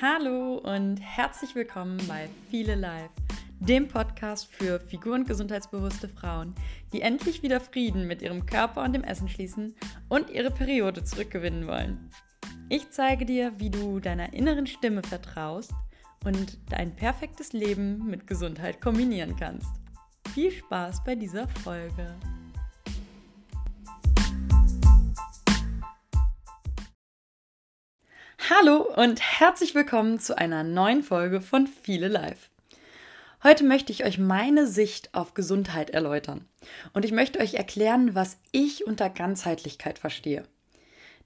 Hallo und herzlich willkommen bei Viele Life, dem Podcast für figur- und gesundheitsbewusste Frauen, die endlich wieder Frieden mit ihrem Körper und dem Essen schließen und ihre Periode zurückgewinnen wollen. Ich zeige dir, wie du deiner inneren Stimme vertraust und dein perfektes Leben mit Gesundheit kombinieren kannst. Viel Spaß bei dieser Folge. Hallo und herzlich willkommen zu einer neuen Folge von Viele Life. Heute möchte ich euch meine Sicht auf Gesundheit erläutern und ich möchte euch erklären, was ich unter Ganzheitlichkeit verstehe.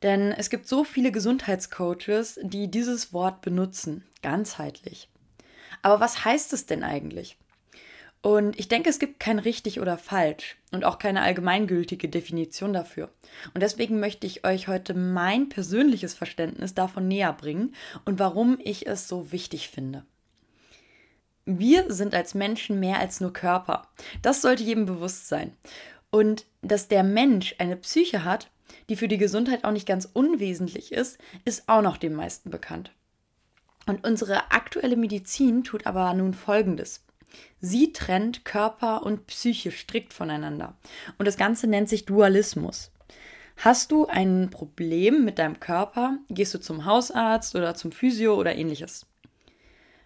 Denn es gibt so viele Gesundheitscoaches, die dieses Wort benutzen, ganzheitlich. Aber was heißt es denn eigentlich? Und ich denke, es gibt kein richtig oder falsch und auch keine allgemeingültige Definition dafür. Und deswegen möchte ich euch heute mein persönliches Verständnis davon näher bringen und warum ich es so wichtig finde. Wir sind als Menschen mehr als nur Körper. Das sollte jedem bewusst sein. Und dass der Mensch eine Psyche hat, die für die Gesundheit auch nicht ganz unwesentlich ist, ist auch noch den meisten bekannt. Und unsere aktuelle Medizin tut aber nun Folgendes. Sie trennt Körper und Psyche strikt voneinander. Und das Ganze nennt sich Dualismus. Hast du ein Problem mit deinem Körper, gehst du zum Hausarzt oder zum Physio oder ähnliches.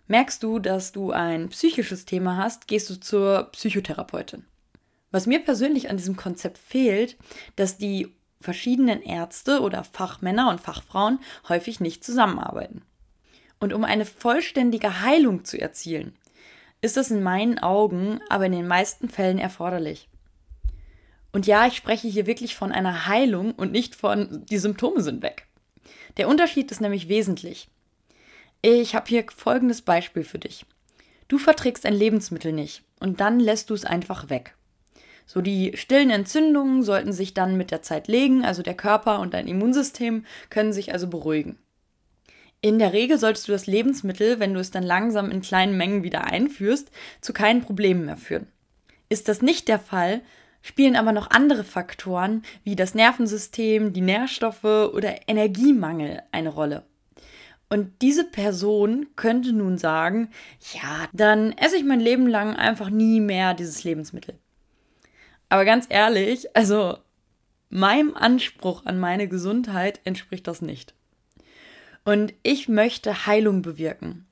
Merkst du, dass du ein psychisches Thema hast, gehst du zur Psychotherapeutin. Was mir persönlich an diesem Konzept fehlt, dass die verschiedenen Ärzte oder Fachmänner und Fachfrauen häufig nicht zusammenarbeiten. Und um eine vollständige Heilung zu erzielen, ist das in meinen Augen aber in den meisten Fällen erforderlich. Und ja, ich spreche hier wirklich von einer Heilung und nicht von, die Symptome sind weg. Der Unterschied ist nämlich wesentlich. Ich habe hier folgendes Beispiel für dich. Du verträgst ein Lebensmittel nicht und dann lässt du es einfach weg. So die stillen Entzündungen sollten sich dann mit der Zeit legen, also der Körper und dein Immunsystem können sich also beruhigen. In der Regel solltest du das Lebensmittel, wenn du es dann langsam in kleinen Mengen wieder einführst, zu keinen Problemen mehr führen. Ist das nicht der Fall, spielen aber noch andere Faktoren wie das Nervensystem, die Nährstoffe oder Energiemangel eine Rolle. Und diese Person könnte nun sagen, ja, dann esse ich mein Leben lang einfach nie mehr dieses Lebensmittel. Aber ganz ehrlich, also meinem Anspruch an meine Gesundheit entspricht das nicht. Und ich möchte Heilung bewirken.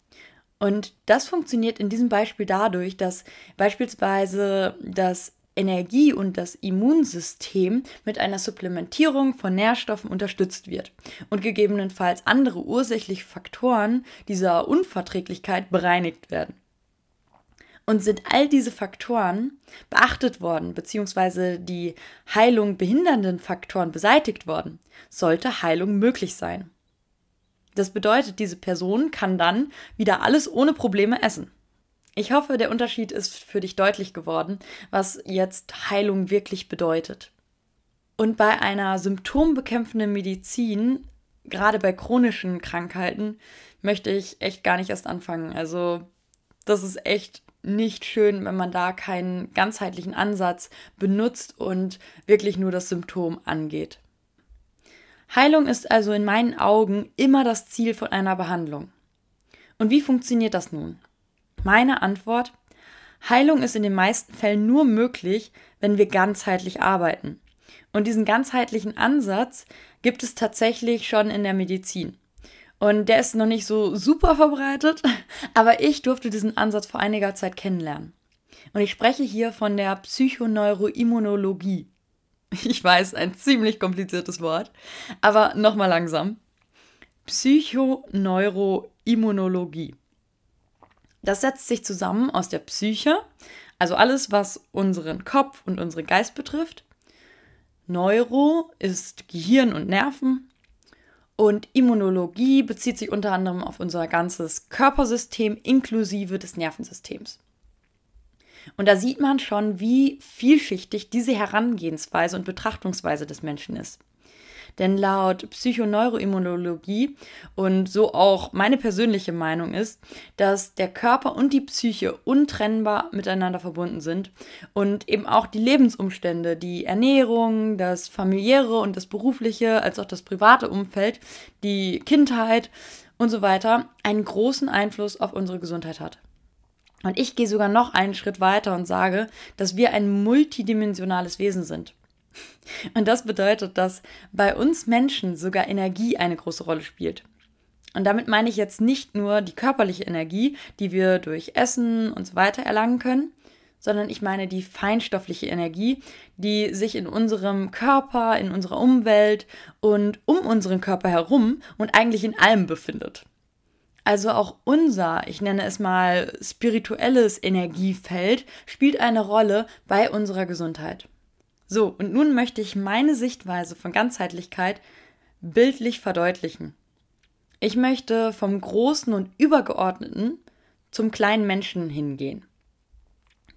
Und das funktioniert in diesem Beispiel dadurch, dass beispielsweise das Energie- und das Immunsystem mit einer Supplementierung von Nährstoffen unterstützt wird und gegebenenfalls andere ursächliche Faktoren dieser Unverträglichkeit bereinigt werden. Und sind all diese Faktoren beachtet worden, beziehungsweise die Heilung behindernden Faktoren beseitigt worden, sollte Heilung möglich sein. Das bedeutet, diese Person kann dann wieder alles ohne Probleme essen. Ich hoffe, der Unterschied ist für dich deutlich geworden, was jetzt Heilung wirklich bedeutet. Und bei einer symptombekämpfenden Medizin, gerade bei chronischen Krankheiten, möchte ich echt gar nicht erst anfangen. Also, das ist echt nicht schön, wenn man da keinen ganzheitlichen Ansatz benutzt und wirklich nur das Symptom angeht. Heilung ist also in meinen Augen immer das Ziel von einer Behandlung. Und wie funktioniert das nun? Meine Antwort, Heilung ist in den meisten Fällen nur möglich, wenn wir ganzheitlich arbeiten. Und diesen ganzheitlichen Ansatz gibt es tatsächlich schon in der Medizin. Und der ist noch nicht so super verbreitet, aber ich durfte diesen Ansatz vor einiger Zeit kennenlernen. Und ich spreche hier von der Psychoneuroimmunologie. Ich weiß, ein ziemlich kompliziertes Wort. Aber nochmal langsam. Psychoneuroimmunologie. Das setzt sich zusammen aus der Psyche, also alles, was unseren Kopf und unseren Geist betrifft. Neuro ist Gehirn und Nerven. Und Immunologie bezieht sich unter anderem auf unser ganzes Körpersystem inklusive des Nervensystems. Und da sieht man schon, wie vielschichtig diese Herangehensweise und Betrachtungsweise des Menschen ist. Denn laut Psychoneuroimmunologie und so auch meine persönliche Meinung ist, dass der Körper und die Psyche untrennbar miteinander verbunden sind und eben auch die Lebensumstände, die Ernährung, das familiäre und das berufliche, als auch das private Umfeld, die Kindheit und so weiter einen großen Einfluss auf unsere Gesundheit hat. Und ich gehe sogar noch einen Schritt weiter und sage, dass wir ein multidimensionales Wesen sind. Und das bedeutet, dass bei uns Menschen sogar Energie eine große Rolle spielt. Und damit meine ich jetzt nicht nur die körperliche Energie, die wir durch Essen und so weiter erlangen können, sondern ich meine die feinstoffliche Energie, die sich in unserem Körper, in unserer Umwelt und um unseren Körper herum und eigentlich in allem befindet. Also auch unser, ich nenne es mal spirituelles Energiefeld, spielt eine Rolle bei unserer Gesundheit. So, und nun möchte ich meine Sichtweise von Ganzheitlichkeit bildlich verdeutlichen. Ich möchte vom Großen und Übergeordneten zum kleinen Menschen hingehen.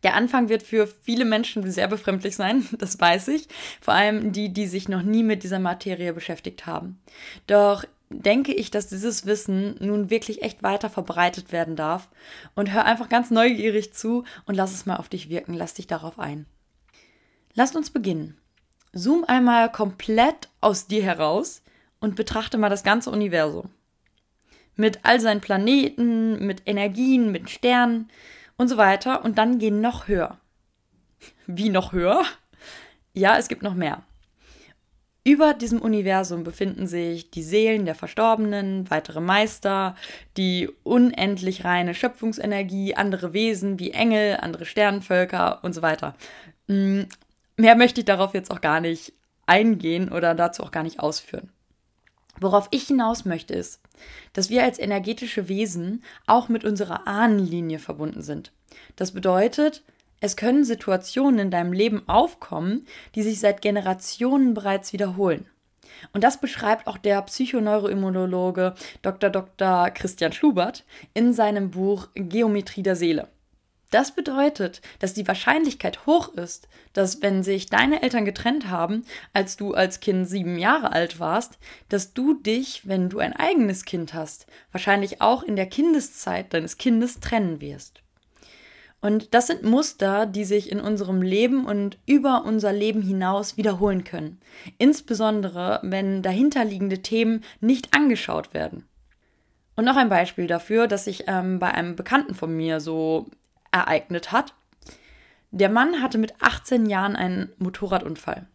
Der Anfang wird für viele Menschen sehr befremdlich sein, das weiß ich, vor allem die, die sich noch nie mit dieser Materie beschäftigt haben. Doch denke ich, dass dieses Wissen nun wirklich echt weiter verbreitet werden darf und hör einfach ganz neugierig zu und lass es mal auf dich wirken, lass dich darauf ein. Lasst uns beginnen. Zoom einmal komplett aus dir heraus und betrachte mal das ganze Universum. Mit all seinen Planeten, mit Energien, mit Sternen, und so weiter. Und dann gehen noch höher. Wie noch höher? Ja, es gibt noch mehr. Über diesem Universum befinden sich die Seelen der Verstorbenen, weitere Meister, die unendlich reine Schöpfungsenergie, andere Wesen wie Engel, andere Sternenvölker und so weiter. Mm, mehr möchte ich darauf jetzt auch gar nicht eingehen oder dazu auch gar nicht ausführen. Worauf ich hinaus möchte ist, dass wir als energetische Wesen auch mit unserer Ahnenlinie verbunden sind. Das bedeutet, es können Situationen in deinem Leben aufkommen, die sich seit Generationen bereits wiederholen. Und das beschreibt auch der Psychoneuroimmunologe Dr. Dr. Christian Schubert in seinem Buch Geometrie der Seele. Das bedeutet, dass die Wahrscheinlichkeit hoch ist, dass wenn sich deine Eltern getrennt haben, als du als Kind sieben Jahre alt warst, dass du dich, wenn du ein eigenes Kind hast, wahrscheinlich auch in der Kindeszeit deines Kindes trennen wirst. Und das sind Muster, die sich in unserem Leben und über unser Leben hinaus wiederholen können. Insbesondere, wenn dahinterliegende Themen nicht angeschaut werden. Und noch ein Beispiel dafür, dass ich ähm, bei einem Bekannten von mir so ereignet hat. Der Mann hatte mit 18 Jahren einen Motorradunfall.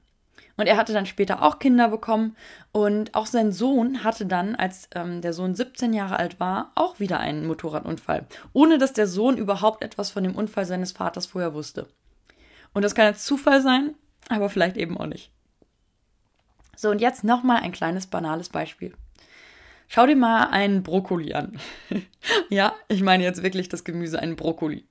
Und er hatte dann später auch Kinder bekommen. Und auch sein Sohn hatte dann, als ähm, der Sohn 17 Jahre alt war, auch wieder einen Motorradunfall. Ohne dass der Sohn überhaupt etwas von dem Unfall seines Vaters vorher wusste. Und das kann jetzt Zufall sein, aber vielleicht eben auch nicht. So, und jetzt nochmal ein kleines banales Beispiel. Schau dir mal einen Brokkoli an. ja, ich meine jetzt wirklich das Gemüse, einen Brokkoli.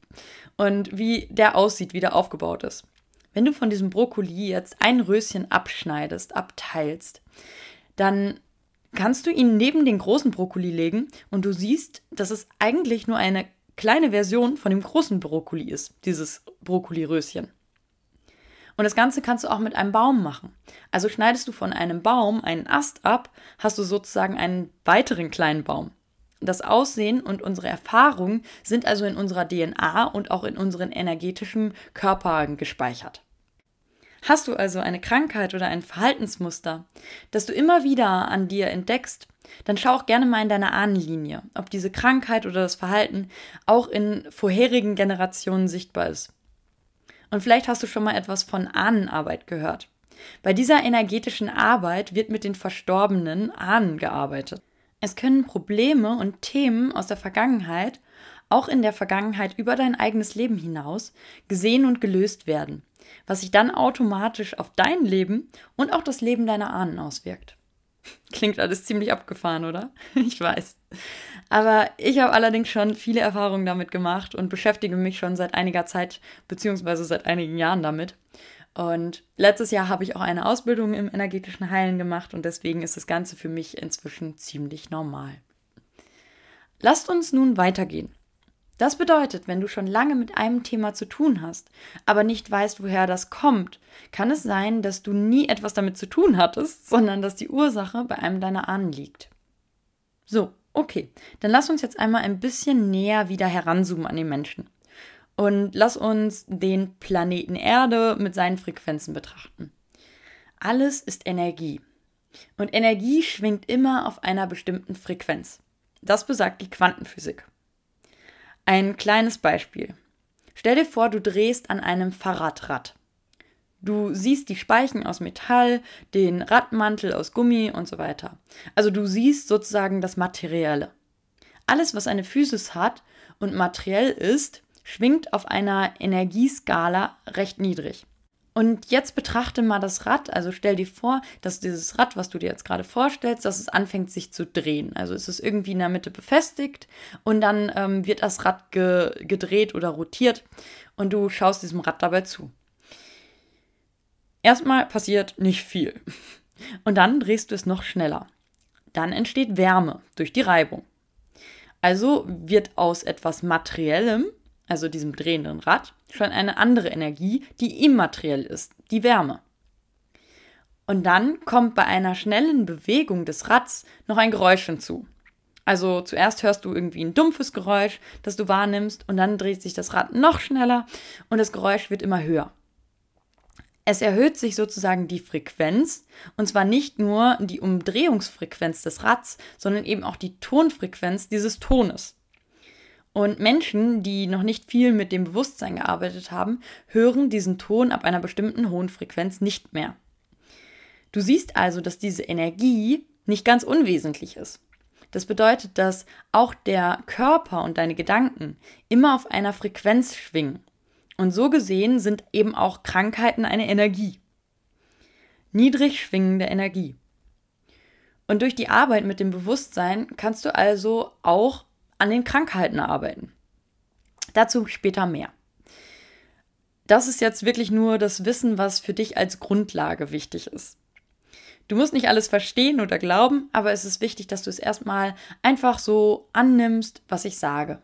Und wie der aussieht, wie der aufgebaut ist. Wenn du von diesem Brokkoli jetzt ein Röschen abschneidest, abteilst, dann kannst du ihn neben den großen Brokkoli legen und du siehst, dass es eigentlich nur eine kleine Version von dem großen Brokkoli ist, dieses Brokkoli-Röschen. Und das Ganze kannst du auch mit einem Baum machen. Also schneidest du von einem Baum einen Ast ab, hast du sozusagen einen weiteren kleinen Baum. Das Aussehen und unsere Erfahrungen sind also in unserer DNA und auch in unseren energetischen Körpern gespeichert. Hast du also eine Krankheit oder ein Verhaltensmuster, das du immer wieder an dir entdeckst, dann schau auch gerne mal in deine Ahnenlinie, ob diese Krankheit oder das Verhalten auch in vorherigen Generationen sichtbar ist. Und vielleicht hast du schon mal etwas von Ahnenarbeit gehört. Bei dieser energetischen Arbeit wird mit den verstorbenen Ahnen gearbeitet. Es können Probleme und Themen aus der Vergangenheit, auch in der Vergangenheit über dein eigenes Leben hinaus, gesehen und gelöst werden, was sich dann automatisch auf dein Leben und auch das Leben deiner Ahnen auswirkt. Klingt alles ziemlich abgefahren, oder? Ich weiß. Aber ich habe allerdings schon viele Erfahrungen damit gemacht und beschäftige mich schon seit einiger Zeit beziehungsweise seit einigen Jahren damit. Und letztes Jahr habe ich auch eine Ausbildung im energetischen Heilen gemacht und deswegen ist das Ganze für mich inzwischen ziemlich normal. Lasst uns nun weitergehen. Das bedeutet, wenn du schon lange mit einem Thema zu tun hast, aber nicht weißt, woher das kommt, kann es sein, dass du nie etwas damit zu tun hattest, sondern dass die Ursache bei einem deiner Ahnen liegt. So, okay, dann lass uns jetzt einmal ein bisschen näher wieder heranzoomen an den Menschen. Und lass uns den Planeten Erde mit seinen Frequenzen betrachten. Alles ist Energie. Und Energie schwingt immer auf einer bestimmten Frequenz. Das besagt die Quantenphysik. Ein kleines Beispiel. Stell dir vor, du drehst an einem Fahrradrad. Du siehst die Speichen aus Metall, den Radmantel aus Gummi und so weiter. Also du siehst sozusagen das Materielle. Alles, was eine Physis hat und materiell ist, schwingt auf einer Energieskala recht niedrig. Und jetzt betrachte mal das Rad. Also stell dir vor, dass dieses Rad, was du dir jetzt gerade vorstellst, dass es anfängt sich zu drehen. Also es ist irgendwie in der Mitte befestigt und dann ähm, wird das Rad ge gedreht oder rotiert und du schaust diesem Rad dabei zu. Erstmal passiert nicht viel. Und dann drehst du es noch schneller. Dann entsteht Wärme durch die Reibung. Also wird aus etwas Materiellem, also diesem drehenden Rad, schon eine andere Energie, die immateriell ist, die Wärme. Und dann kommt bei einer schnellen Bewegung des Rads noch ein Geräusch hinzu. Also zuerst hörst du irgendwie ein dumpfes Geräusch, das du wahrnimmst, und dann dreht sich das Rad noch schneller und das Geräusch wird immer höher. Es erhöht sich sozusagen die Frequenz, und zwar nicht nur die Umdrehungsfrequenz des Rads, sondern eben auch die Tonfrequenz dieses Tones. Und Menschen, die noch nicht viel mit dem Bewusstsein gearbeitet haben, hören diesen Ton ab einer bestimmten hohen Frequenz nicht mehr. Du siehst also, dass diese Energie nicht ganz unwesentlich ist. Das bedeutet, dass auch der Körper und deine Gedanken immer auf einer Frequenz schwingen. Und so gesehen sind eben auch Krankheiten eine Energie. Niedrig schwingende Energie. Und durch die Arbeit mit dem Bewusstsein kannst du also auch an den Krankheiten arbeiten. Dazu später mehr. Das ist jetzt wirklich nur das Wissen, was für dich als Grundlage wichtig ist. Du musst nicht alles verstehen oder glauben, aber es ist wichtig, dass du es erstmal einfach so annimmst, was ich sage.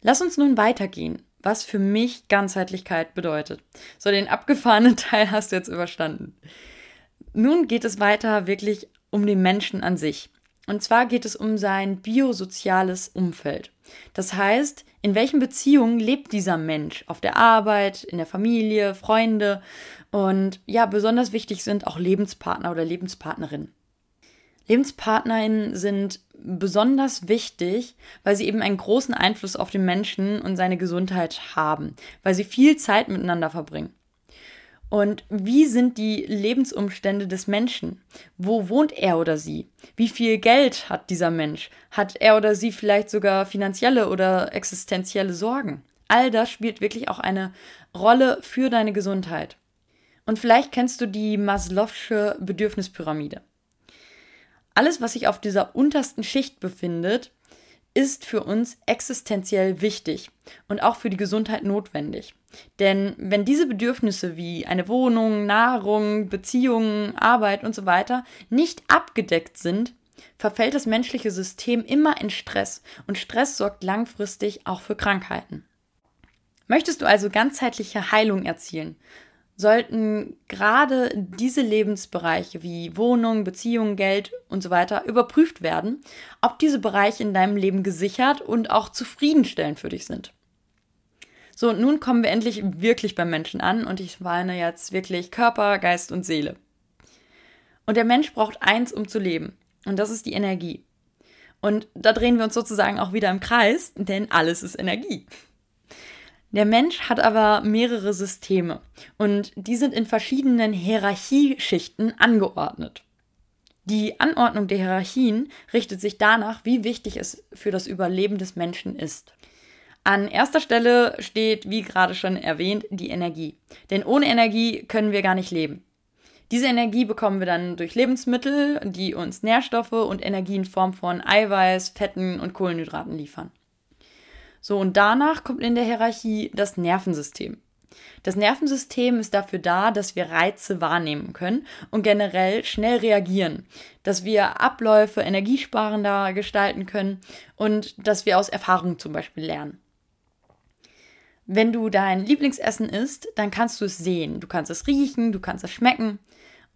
Lass uns nun weitergehen was für mich Ganzheitlichkeit bedeutet. So, den abgefahrenen Teil hast du jetzt überstanden. Nun geht es weiter wirklich um den Menschen an sich. Und zwar geht es um sein biosoziales Umfeld. Das heißt, in welchen Beziehungen lebt dieser Mensch? Auf der Arbeit, in der Familie, Freunde und ja, besonders wichtig sind auch Lebenspartner oder Lebenspartnerinnen. Lebenspartnerinnen sind besonders wichtig, weil sie eben einen großen Einfluss auf den Menschen und seine Gesundheit haben, weil sie viel Zeit miteinander verbringen. Und wie sind die Lebensumstände des Menschen? Wo wohnt er oder sie? Wie viel Geld hat dieser Mensch? Hat er oder sie vielleicht sogar finanzielle oder existenzielle Sorgen? All das spielt wirklich auch eine Rolle für deine Gesundheit. Und vielleicht kennst du die Maslow'sche Bedürfnispyramide. Alles, was sich auf dieser untersten Schicht befindet, ist für uns existenziell wichtig und auch für die Gesundheit notwendig. Denn wenn diese Bedürfnisse wie eine Wohnung, Nahrung, Beziehungen, Arbeit und so weiter nicht abgedeckt sind, verfällt das menschliche System immer in Stress und Stress sorgt langfristig auch für Krankheiten. Möchtest du also ganzheitliche Heilung erzielen, sollten gerade diese Lebensbereiche wie Wohnung, Beziehung, Geld und so weiter überprüft werden, ob diese Bereiche in deinem Leben gesichert und auch zufriedenstellend für dich sind. So, und nun kommen wir endlich wirklich beim Menschen an und ich meine jetzt wirklich Körper, Geist und Seele. Und der Mensch braucht eins, um zu leben, und das ist die Energie. Und da drehen wir uns sozusagen auch wieder im Kreis, denn alles ist Energie. Der Mensch hat aber mehrere Systeme und die sind in verschiedenen Hierarchieschichten angeordnet. Die Anordnung der Hierarchien richtet sich danach, wie wichtig es für das Überleben des Menschen ist. An erster Stelle steht, wie gerade schon erwähnt, die Energie. Denn ohne Energie können wir gar nicht leben. Diese Energie bekommen wir dann durch Lebensmittel, die uns Nährstoffe und Energie in Form von Eiweiß, Fetten und Kohlenhydraten liefern. So, und danach kommt in der Hierarchie das Nervensystem. Das Nervensystem ist dafür da, dass wir Reize wahrnehmen können und generell schnell reagieren, dass wir Abläufe energiesparender gestalten können und dass wir aus Erfahrung zum Beispiel lernen. Wenn du dein Lieblingsessen isst, dann kannst du es sehen, du kannst es riechen, du kannst es schmecken.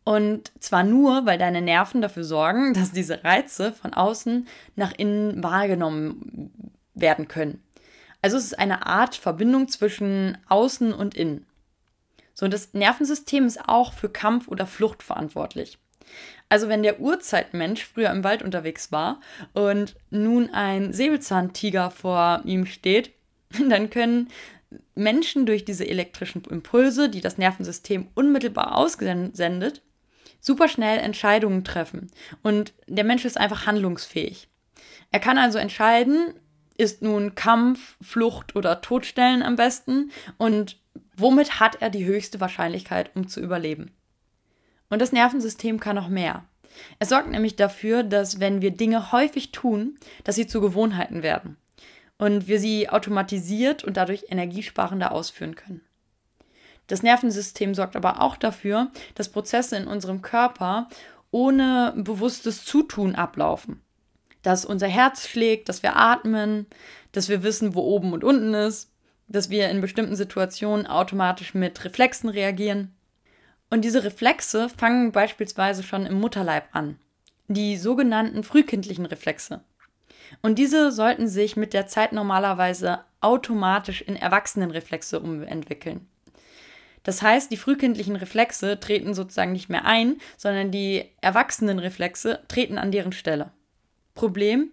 Und zwar nur, weil deine Nerven dafür sorgen, dass diese Reize von außen nach innen wahrgenommen werden können. Also es ist eine Art Verbindung zwischen Außen und Innen. So, das Nervensystem ist auch für Kampf oder Flucht verantwortlich. Also wenn der Urzeitmensch früher im Wald unterwegs war und nun ein Säbelzahntiger vor ihm steht, dann können Menschen durch diese elektrischen Impulse, die das Nervensystem unmittelbar aussendet, super schnell Entscheidungen treffen. Und der Mensch ist einfach handlungsfähig. Er kann also entscheiden, ist nun Kampf, Flucht oder Todstellen am besten und womit hat er die höchste Wahrscheinlichkeit, um zu überleben. Und das Nervensystem kann noch mehr. Es sorgt nämlich dafür, dass wenn wir Dinge häufig tun, dass sie zu Gewohnheiten werden und wir sie automatisiert und dadurch energiesparender ausführen können. Das Nervensystem sorgt aber auch dafür, dass Prozesse in unserem Körper ohne bewusstes Zutun ablaufen. Dass unser Herz schlägt, dass wir atmen, dass wir wissen, wo oben und unten ist, dass wir in bestimmten Situationen automatisch mit Reflexen reagieren. Und diese Reflexe fangen beispielsweise schon im Mutterleib an. Die sogenannten frühkindlichen Reflexe. Und diese sollten sich mit der Zeit normalerweise automatisch in Erwachsenenreflexe umentwickeln. Das heißt, die frühkindlichen Reflexe treten sozusagen nicht mehr ein, sondern die Erwachsenenreflexe treten an deren Stelle. Problem,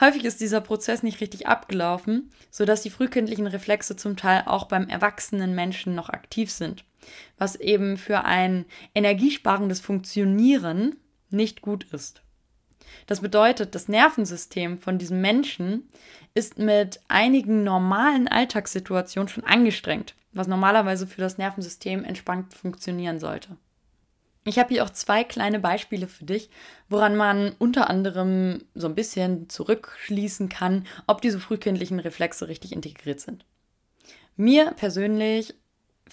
Häufig ist dieser Prozess nicht richtig abgelaufen, sodass die frühkindlichen Reflexe zum Teil auch beim erwachsenen Menschen noch aktiv sind, was eben für ein energiesparendes Funktionieren nicht gut ist. Das bedeutet, das Nervensystem von diesem Menschen ist mit einigen normalen Alltagssituationen schon angestrengt, was normalerweise für das Nervensystem entspannt funktionieren sollte. Ich habe hier auch zwei kleine Beispiele für dich, woran man unter anderem so ein bisschen zurückschließen kann, ob diese frühkindlichen Reflexe richtig integriert sind. Mir persönlich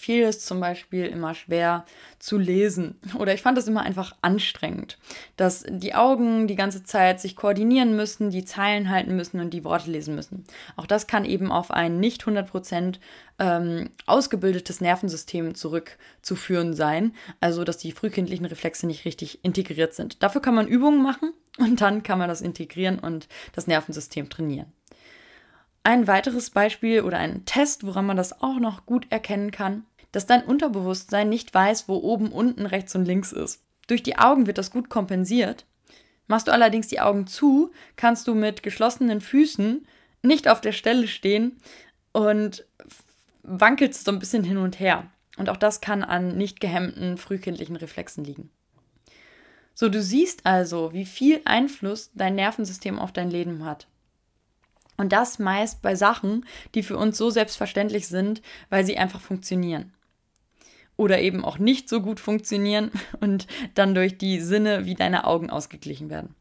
fiel es zum Beispiel immer schwer zu lesen oder ich fand es immer einfach anstrengend, dass die Augen die ganze Zeit sich koordinieren müssen, die Zeilen halten müssen und die Worte lesen müssen. Auch das kann eben auf ein nicht 100% ähm, ausgebildetes Nervensystem zurückzuführen sein, also dass die frühkindlichen Reflexe nicht richtig integriert sind. Dafür kann man Übungen machen und dann kann man das integrieren und das Nervensystem trainieren. Ein weiteres Beispiel oder ein Test, woran man das auch noch gut erkennen kann, dass dein Unterbewusstsein nicht weiß, wo oben, unten, rechts und links ist. Durch die Augen wird das gut kompensiert. Machst du allerdings die Augen zu, kannst du mit geschlossenen Füßen nicht auf der Stelle stehen und wankelst so ein bisschen hin und her. Und auch das kann an nicht gehemmten frühkindlichen Reflexen liegen. So, du siehst also, wie viel Einfluss dein Nervensystem auf dein Leben hat. Und das meist bei Sachen, die für uns so selbstverständlich sind, weil sie einfach funktionieren oder eben auch nicht so gut funktionieren und dann durch die Sinne wie deine Augen ausgeglichen werden.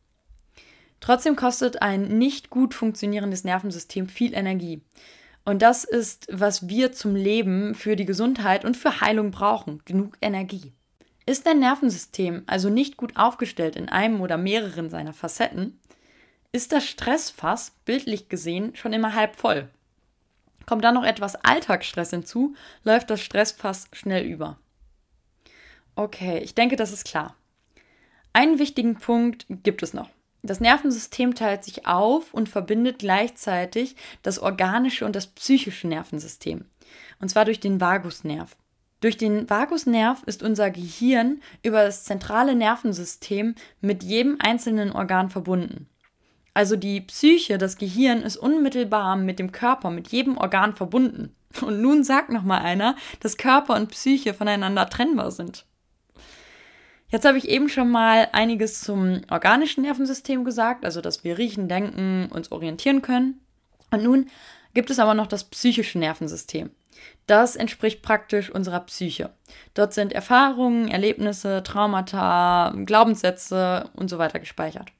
Trotzdem kostet ein nicht gut funktionierendes Nervensystem viel Energie. Und das ist, was wir zum Leben, für die Gesundheit und für Heilung brauchen, genug Energie. Ist dein Nervensystem also nicht gut aufgestellt in einem oder mehreren seiner Facetten, ist das Stressfass, bildlich gesehen, schon immer halb voll. Kommt dann noch etwas Alltagsstress hinzu, läuft das Stressfass schnell über. Okay, ich denke, das ist klar. Einen wichtigen Punkt gibt es noch. Das Nervensystem teilt sich auf und verbindet gleichzeitig das organische und das psychische Nervensystem. Und zwar durch den Vagusnerv. Durch den Vagusnerv ist unser Gehirn über das zentrale Nervensystem mit jedem einzelnen Organ verbunden. Also die Psyche, das Gehirn ist unmittelbar mit dem Körper, mit jedem Organ verbunden. Und nun sagt noch mal einer, dass Körper und Psyche voneinander trennbar sind. Jetzt habe ich eben schon mal einiges zum organischen Nervensystem gesagt, also dass wir riechen, denken, uns orientieren können. Und nun gibt es aber noch das psychische Nervensystem. Das entspricht praktisch unserer Psyche. Dort sind Erfahrungen, Erlebnisse, Traumata, Glaubenssätze und so weiter gespeichert.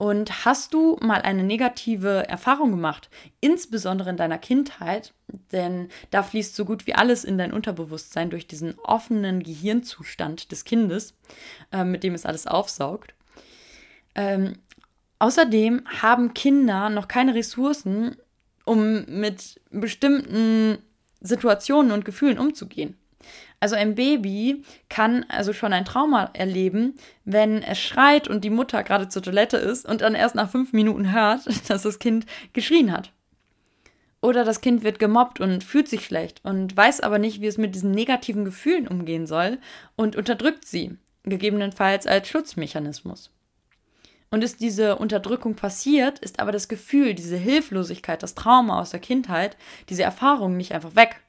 Und hast du mal eine negative Erfahrung gemacht, insbesondere in deiner Kindheit, denn da fließt so gut wie alles in dein Unterbewusstsein durch diesen offenen Gehirnzustand des Kindes, äh, mit dem es alles aufsaugt. Ähm, außerdem haben Kinder noch keine Ressourcen, um mit bestimmten Situationen und Gefühlen umzugehen. Also ein Baby kann also schon ein Trauma erleben, wenn es schreit und die Mutter gerade zur Toilette ist und dann erst nach fünf Minuten hört, dass das Kind geschrien hat. Oder das Kind wird gemobbt und fühlt sich schlecht und weiß aber nicht, wie es mit diesen negativen Gefühlen umgehen soll und unterdrückt sie. gegebenenfalls als Schutzmechanismus. Und ist diese Unterdrückung passiert, ist aber das Gefühl, diese Hilflosigkeit, das Trauma aus der Kindheit, diese Erfahrung nicht einfach weg,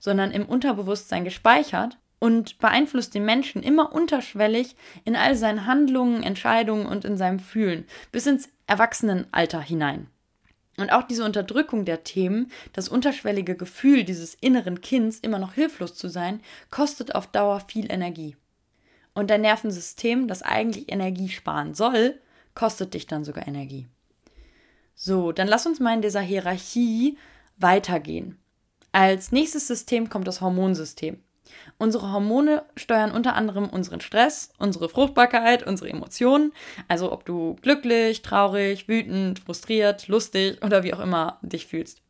sondern im Unterbewusstsein gespeichert und beeinflusst den Menschen immer unterschwellig in all seinen Handlungen, Entscheidungen und in seinem Fühlen bis ins Erwachsenenalter hinein. Und auch diese Unterdrückung der Themen, das unterschwellige Gefühl dieses inneren Kinds, immer noch hilflos zu sein, kostet auf Dauer viel Energie. Und dein Nervensystem, das eigentlich Energie sparen soll, kostet dich dann sogar Energie. So, dann lass uns mal in dieser Hierarchie weitergehen. Als nächstes System kommt das Hormonsystem. Unsere Hormone steuern unter anderem unseren Stress, unsere Fruchtbarkeit, unsere Emotionen, also ob du glücklich, traurig, wütend, frustriert, lustig oder wie auch immer dich fühlst.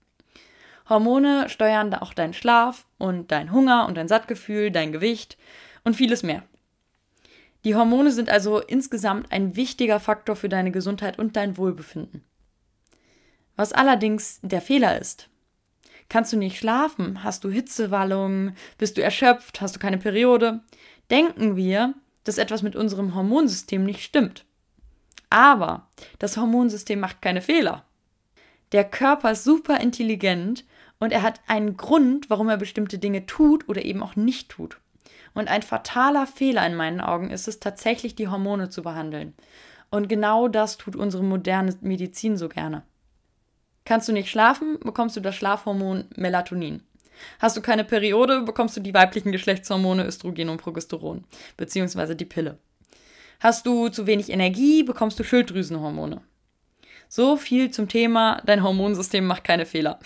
Hormone steuern auch deinen Schlaf und dein Hunger und dein Sattgefühl, dein Gewicht und vieles mehr. Die Hormone sind also insgesamt ein wichtiger Faktor für deine Gesundheit und dein Wohlbefinden. Was allerdings der Fehler ist, Kannst du nicht schlafen? Hast du Hitzewallungen? Bist du erschöpft? Hast du keine Periode? Denken wir, dass etwas mit unserem Hormonsystem nicht stimmt. Aber das Hormonsystem macht keine Fehler. Der Körper ist super intelligent und er hat einen Grund, warum er bestimmte Dinge tut oder eben auch nicht tut. Und ein fataler Fehler in meinen Augen ist es tatsächlich, die Hormone zu behandeln. Und genau das tut unsere moderne Medizin so gerne. Kannst du nicht schlafen, bekommst du das Schlafhormon Melatonin. Hast du keine Periode, bekommst du die weiblichen Geschlechtshormone Östrogen und Progesteron, beziehungsweise die Pille. Hast du zu wenig Energie, bekommst du Schilddrüsenhormone. So viel zum Thema, dein Hormonsystem macht keine Fehler.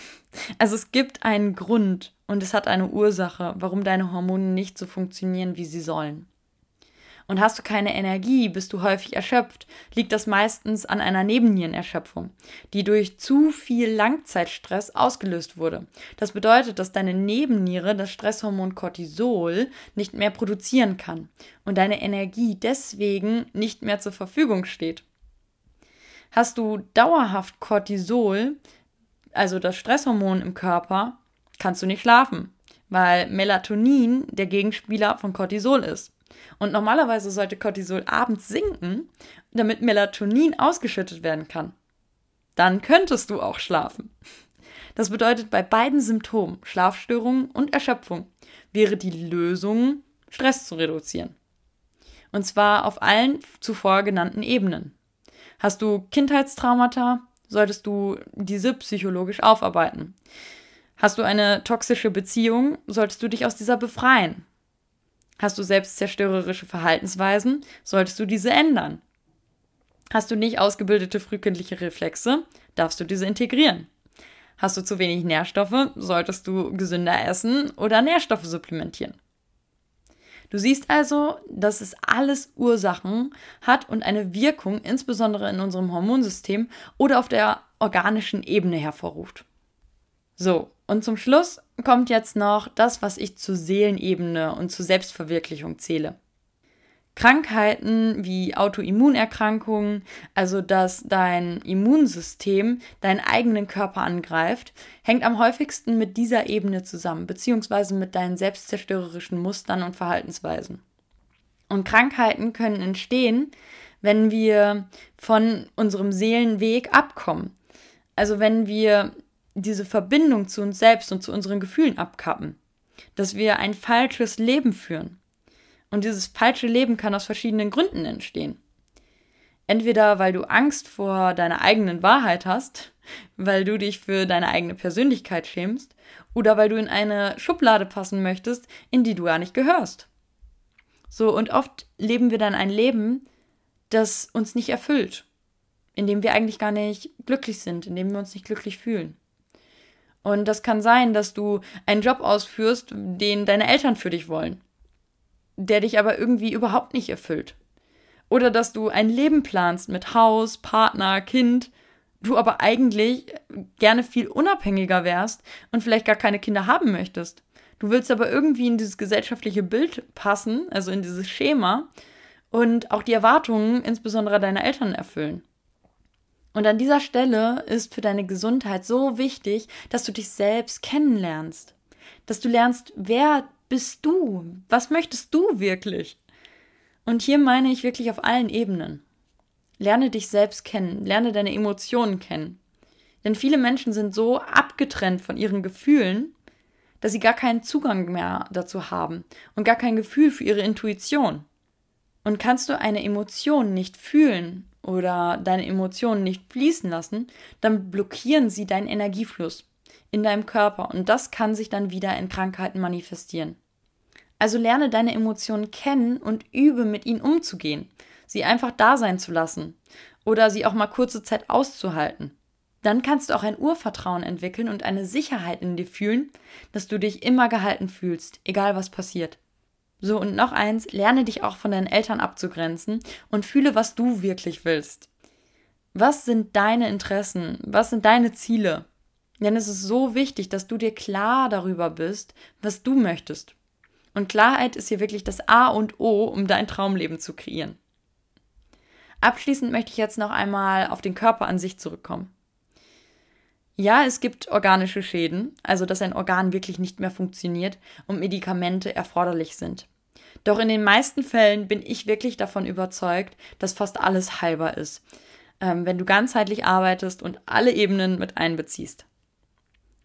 Also es gibt einen Grund und es hat eine Ursache, warum deine Hormone nicht so funktionieren, wie sie sollen. Und hast du keine Energie, bist du häufig erschöpft, liegt das meistens an einer Nebennierenerschöpfung, die durch zu viel Langzeitstress ausgelöst wurde. Das bedeutet, dass deine Nebenniere das Stresshormon Cortisol nicht mehr produzieren kann und deine Energie deswegen nicht mehr zur Verfügung steht. Hast du dauerhaft Cortisol, also das Stresshormon im Körper, kannst du nicht schlafen, weil Melatonin der Gegenspieler von Cortisol ist. Und normalerweise sollte Cortisol abends sinken, damit Melatonin ausgeschüttet werden kann. Dann könntest du auch schlafen. Das bedeutet, bei beiden Symptomen, Schlafstörungen und Erschöpfung, wäre die Lösung, Stress zu reduzieren. Und zwar auf allen zuvor genannten Ebenen. Hast du Kindheitstraumata, solltest du diese psychologisch aufarbeiten. Hast du eine toxische Beziehung, solltest du dich aus dieser befreien. Hast du selbstzerstörerische Verhaltensweisen, solltest du diese ändern. Hast du nicht ausgebildete frühkindliche Reflexe, darfst du diese integrieren. Hast du zu wenig Nährstoffe, solltest du gesünder essen oder Nährstoffe supplementieren. Du siehst also, dass es alles Ursachen hat und eine Wirkung insbesondere in unserem Hormonsystem oder auf der organischen Ebene hervorruft. So, und zum Schluss kommt jetzt noch das, was ich zur Seelenebene und zur Selbstverwirklichung zähle. Krankheiten wie Autoimmunerkrankungen, also dass dein Immunsystem deinen eigenen Körper angreift, hängt am häufigsten mit dieser Ebene zusammen, beziehungsweise mit deinen selbstzerstörerischen Mustern und Verhaltensweisen. Und Krankheiten können entstehen, wenn wir von unserem Seelenweg abkommen. Also wenn wir diese Verbindung zu uns selbst und zu unseren Gefühlen abkappen. Dass wir ein falsches Leben führen. Und dieses falsche Leben kann aus verschiedenen Gründen entstehen. Entweder weil du Angst vor deiner eigenen Wahrheit hast, weil du dich für deine eigene Persönlichkeit schämst, oder weil du in eine Schublade passen möchtest, in die du gar nicht gehörst. So, und oft leben wir dann ein Leben, das uns nicht erfüllt, in dem wir eigentlich gar nicht glücklich sind, in dem wir uns nicht glücklich fühlen. Und das kann sein, dass du einen Job ausführst, den deine Eltern für dich wollen, der dich aber irgendwie überhaupt nicht erfüllt. Oder dass du ein Leben planst mit Haus, Partner, Kind, du aber eigentlich gerne viel unabhängiger wärst und vielleicht gar keine Kinder haben möchtest. Du willst aber irgendwie in dieses gesellschaftliche Bild passen, also in dieses Schema und auch die Erwartungen insbesondere deiner Eltern erfüllen. Und an dieser Stelle ist für deine Gesundheit so wichtig, dass du dich selbst kennenlernst. Dass du lernst, wer bist du? Was möchtest du wirklich? Und hier meine ich wirklich auf allen Ebenen. Lerne dich selbst kennen, lerne deine Emotionen kennen. Denn viele Menschen sind so abgetrennt von ihren Gefühlen, dass sie gar keinen Zugang mehr dazu haben und gar kein Gefühl für ihre Intuition. Und kannst du eine Emotion nicht fühlen oder deine Emotionen nicht fließen lassen, dann blockieren sie deinen Energiefluss in deinem Körper und das kann sich dann wieder in Krankheiten manifestieren. Also lerne deine Emotionen kennen und übe mit ihnen umzugehen, sie einfach da sein zu lassen oder sie auch mal kurze Zeit auszuhalten. Dann kannst du auch ein Urvertrauen entwickeln und eine Sicherheit in dir fühlen, dass du dich immer gehalten fühlst, egal was passiert. So, und noch eins, lerne dich auch von deinen Eltern abzugrenzen und fühle, was du wirklich willst. Was sind deine Interessen? Was sind deine Ziele? Denn es ist so wichtig, dass du dir klar darüber bist, was du möchtest. Und Klarheit ist hier wirklich das A und O, um dein Traumleben zu kreieren. Abschließend möchte ich jetzt noch einmal auf den Körper an sich zurückkommen. Ja, es gibt organische Schäden, also dass ein Organ wirklich nicht mehr funktioniert und Medikamente erforderlich sind. Doch in den meisten Fällen bin ich wirklich davon überzeugt, dass fast alles heilbar ist, ähm, wenn du ganzheitlich arbeitest und alle Ebenen mit einbeziehst.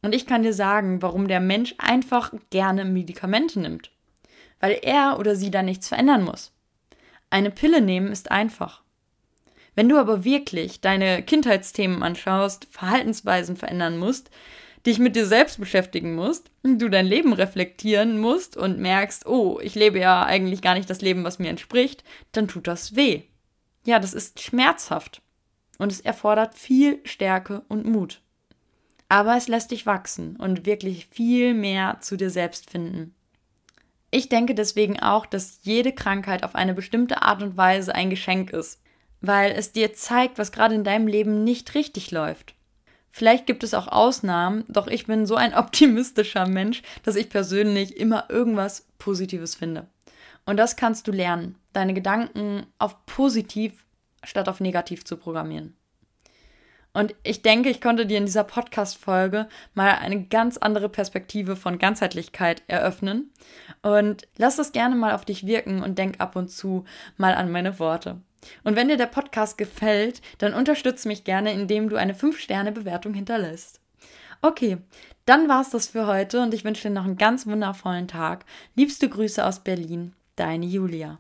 Und ich kann dir sagen, warum der Mensch einfach gerne Medikamente nimmt. Weil er oder sie da nichts verändern muss. Eine Pille nehmen ist einfach. Wenn du aber wirklich deine Kindheitsthemen anschaust, Verhaltensweisen verändern musst, dich mit dir selbst beschäftigen musst, du dein Leben reflektieren musst und merkst, oh, ich lebe ja eigentlich gar nicht das Leben, was mir entspricht, dann tut das weh. Ja, das ist schmerzhaft und es erfordert viel Stärke und Mut. Aber es lässt dich wachsen und wirklich viel mehr zu dir selbst finden. Ich denke deswegen auch, dass jede Krankheit auf eine bestimmte Art und Weise ein Geschenk ist weil es dir zeigt, was gerade in deinem Leben nicht richtig läuft. Vielleicht gibt es auch Ausnahmen, doch ich bin so ein optimistischer Mensch, dass ich persönlich immer irgendwas Positives finde. Und das kannst du lernen, deine Gedanken auf positiv statt auf negativ zu programmieren. Und ich denke, ich konnte dir in dieser Podcast-Folge mal eine ganz andere Perspektive von Ganzheitlichkeit eröffnen. Und lass das gerne mal auf dich wirken und denk ab und zu mal an meine Worte. Und wenn dir der Podcast gefällt, dann unterstütze mich gerne, indem du eine 5-Sterne-Bewertung hinterlässt. Okay, dann war's das für heute und ich wünsche dir noch einen ganz wundervollen Tag. Liebste Grüße aus Berlin, deine Julia.